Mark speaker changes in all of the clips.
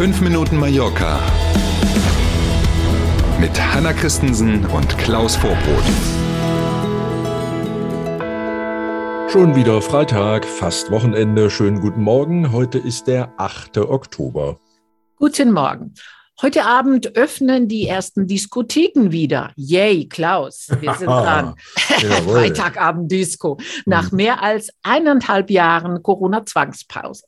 Speaker 1: 5 Minuten Mallorca mit Hanna Christensen und Klaus Vorbrot.
Speaker 2: Schon wieder Freitag, fast Wochenende. Schönen guten Morgen. Heute ist der 8. Oktober.
Speaker 3: Guten Morgen. Heute Abend öffnen die ersten Diskotheken wieder. Yay, Klaus, wir sind dran. Freitagabend Disco. Nach mhm. mehr als eineinhalb Jahren Corona-Zwangspause.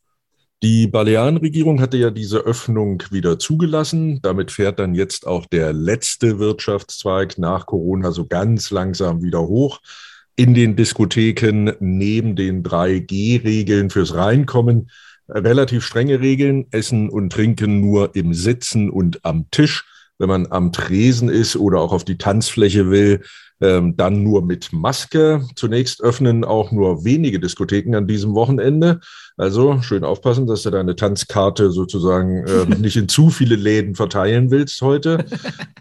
Speaker 2: Die Balearenregierung hatte ja diese Öffnung wieder zugelassen. Damit fährt dann jetzt auch der letzte Wirtschaftszweig nach Corona so ganz langsam wieder hoch. In den Diskotheken neben den 3G-Regeln fürs Reinkommen relativ strenge Regeln. Essen und Trinken nur im Sitzen und am Tisch. Wenn man am Tresen ist oder auch auf die Tanzfläche will, ähm, dann nur mit Maske. Zunächst öffnen auch nur wenige Diskotheken an diesem Wochenende. Also schön aufpassen, dass du deine Tanzkarte sozusagen äh, nicht in zu viele Läden verteilen willst heute.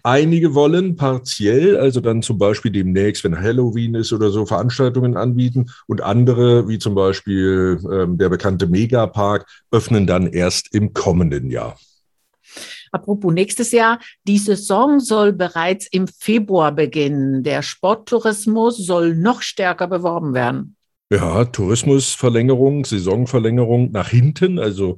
Speaker 2: Einige wollen partiell, also dann zum Beispiel demnächst, wenn Halloween ist oder so, Veranstaltungen anbieten. Und andere, wie zum Beispiel ähm, der bekannte Megapark, öffnen dann erst im kommenden Jahr.
Speaker 3: Apropos nächstes Jahr, die Saison soll bereits im Februar beginnen. Der Sporttourismus soll noch stärker beworben werden.
Speaker 2: Ja, Tourismusverlängerung, Saisonverlängerung nach hinten, also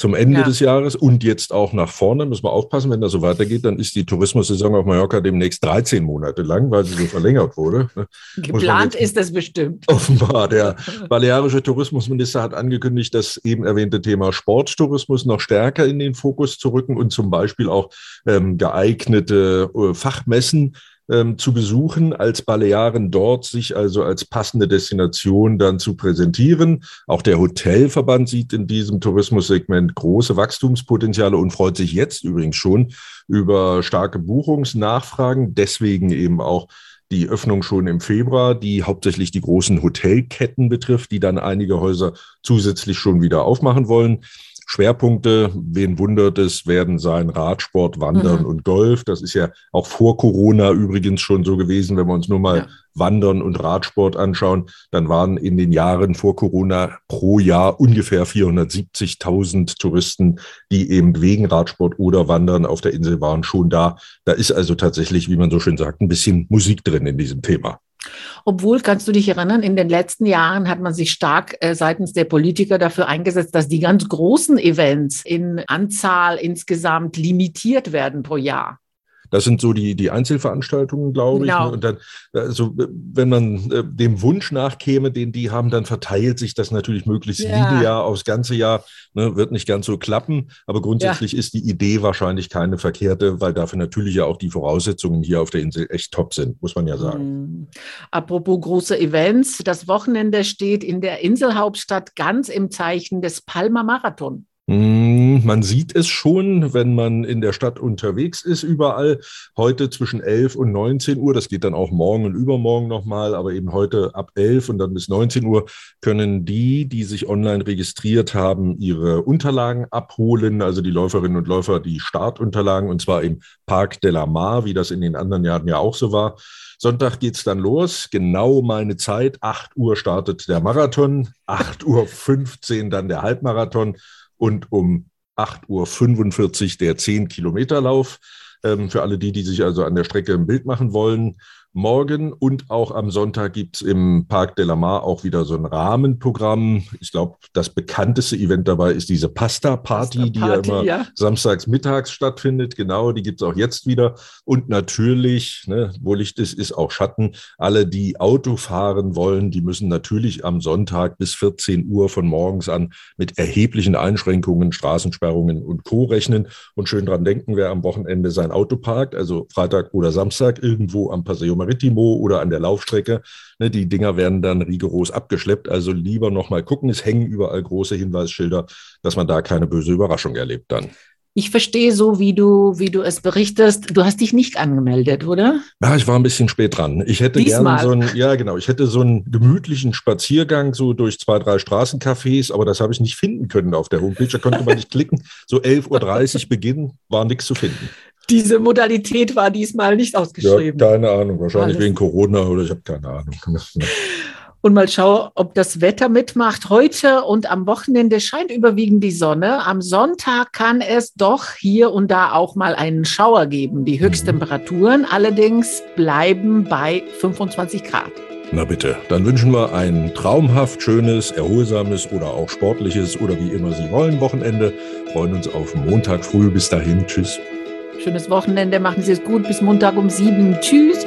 Speaker 2: zum Ende ja. des Jahres und jetzt auch nach vorne. Müssen wir aufpassen, wenn das so weitergeht, dann ist die Tourismussaison auf Mallorca demnächst 13 Monate lang, weil sie so verlängert wurde.
Speaker 3: Geplant ist das bestimmt.
Speaker 2: Offenbar. Der balearische Tourismusminister hat angekündigt, das eben erwähnte Thema Sporttourismus noch stärker in den Fokus zu rücken und zum Beispiel auch ähm, geeignete äh, Fachmessen ähm, zu besuchen, als Balearen dort sich also als passende Destination dann zu präsentieren. Auch der Hotelverband sieht in diesem Tourismussegment große Wachstumspotenziale und freut sich jetzt übrigens schon über starke Buchungsnachfragen. Deswegen eben auch die Öffnung schon im Februar, die hauptsächlich die großen Hotelketten betrifft, die dann einige Häuser zusätzlich schon wieder aufmachen wollen. Schwerpunkte, wen wundert es, werden sein Radsport, Wandern mhm. und Golf. Das ist ja auch vor Corona übrigens schon so gewesen, wenn wir uns nur mal ja. Wandern und Radsport anschauen, dann waren in den Jahren vor Corona pro Jahr ungefähr 470.000 Touristen, die eben wegen Radsport oder Wandern auf der Insel waren, schon da. Da ist also tatsächlich, wie man so schön sagt, ein bisschen Musik drin in diesem Thema.
Speaker 3: Obwohl, kannst du dich erinnern, in den letzten Jahren hat man sich stark äh, seitens der Politiker dafür eingesetzt, dass die ganz großen Events in Anzahl insgesamt limitiert werden pro Jahr.
Speaker 2: Das sind so die, die Einzelveranstaltungen, glaube ich. Ne? Genau. Und dann, also, wenn man äh, dem Wunsch nachkäme, den die haben, dann verteilt sich das natürlich möglichst ja. linear aufs ganze Jahr. Ne? Wird nicht ganz so klappen. Aber grundsätzlich ja. ist die Idee wahrscheinlich keine verkehrte, weil dafür natürlich ja auch die Voraussetzungen hier auf der Insel echt top sind, muss man ja sagen. Mhm.
Speaker 3: Apropos große Events. Das Wochenende steht in der Inselhauptstadt ganz im Zeichen des Palmer Marathon.
Speaker 2: Hm, man sieht es schon, wenn man in der Stadt unterwegs ist, überall. Heute zwischen 11 und 19 Uhr, das geht dann auch morgen und übermorgen nochmal, aber eben heute ab 11 und dann bis 19 Uhr können die, die sich online registriert haben, ihre Unterlagen abholen, also die Läuferinnen und Läufer die Startunterlagen und zwar im Parc de la Mar, wie das in den anderen Jahren ja auch so war. Sonntag geht's dann los. Genau meine Zeit. 8 Uhr startet der Marathon. 8 Uhr 15 dann der Halbmarathon und um 8.45 Uhr der 10-Kilometer-Lauf. Ähm, für alle die, die sich also an der Strecke ein Bild machen wollen. Morgen und auch am Sonntag gibt es im Parc de la Mar auch wieder so ein Rahmenprogramm. Ich glaube, das bekannteste Event dabei ist diese Pasta-Party, Pasta die ja immer ja. samstags mittags stattfindet. Genau, die gibt es auch jetzt wieder. Und natürlich, ne, wo Licht ist, ist auch Schatten. Alle, die Auto fahren wollen, die müssen natürlich am Sonntag bis 14 Uhr von morgens an mit erheblichen Einschränkungen, Straßensperrungen und Co. rechnen. Und schön dran denken, wer am Wochenende sein Auto parkt, also Freitag oder Samstag irgendwo am Paseo Maritimo oder an der Laufstrecke. Ne, die Dinger werden dann rigoros abgeschleppt. Also lieber nochmal gucken. Es hängen überall große Hinweisschilder, dass man da keine böse Überraschung erlebt dann.
Speaker 3: Ich verstehe so, wie du, wie du es berichtest. Du hast dich nicht angemeldet, oder?
Speaker 2: Ja, ich war ein bisschen spät dran. Ich hätte gerne so einen, ja genau, ich hätte so einen gemütlichen Spaziergang so durch zwei, drei Straßencafés, aber das habe ich nicht finden können auf der Homepage. Da konnte man nicht klicken. So 11.30 Uhr Beginn war nichts zu finden
Speaker 3: diese Modalität war diesmal nicht ausgeschrieben.
Speaker 2: Ja, keine Ahnung, wahrscheinlich Alles. wegen Corona oder ich habe keine Ahnung.
Speaker 3: und mal schauen, ob das Wetter mitmacht. Heute und am Wochenende scheint überwiegend die Sonne. Am Sonntag kann es doch hier und da auch mal einen Schauer geben. Die Höchsttemperaturen allerdings bleiben bei 25 Grad.
Speaker 2: Na bitte, dann wünschen wir ein traumhaft schönes, erholsames oder auch sportliches oder wie immer Sie wollen Wochenende. Freuen uns auf Montag früh. Bis dahin. Tschüss.
Speaker 3: Schönes Wochenende. Machen Sie es gut. Bis Montag um sieben. Tschüss.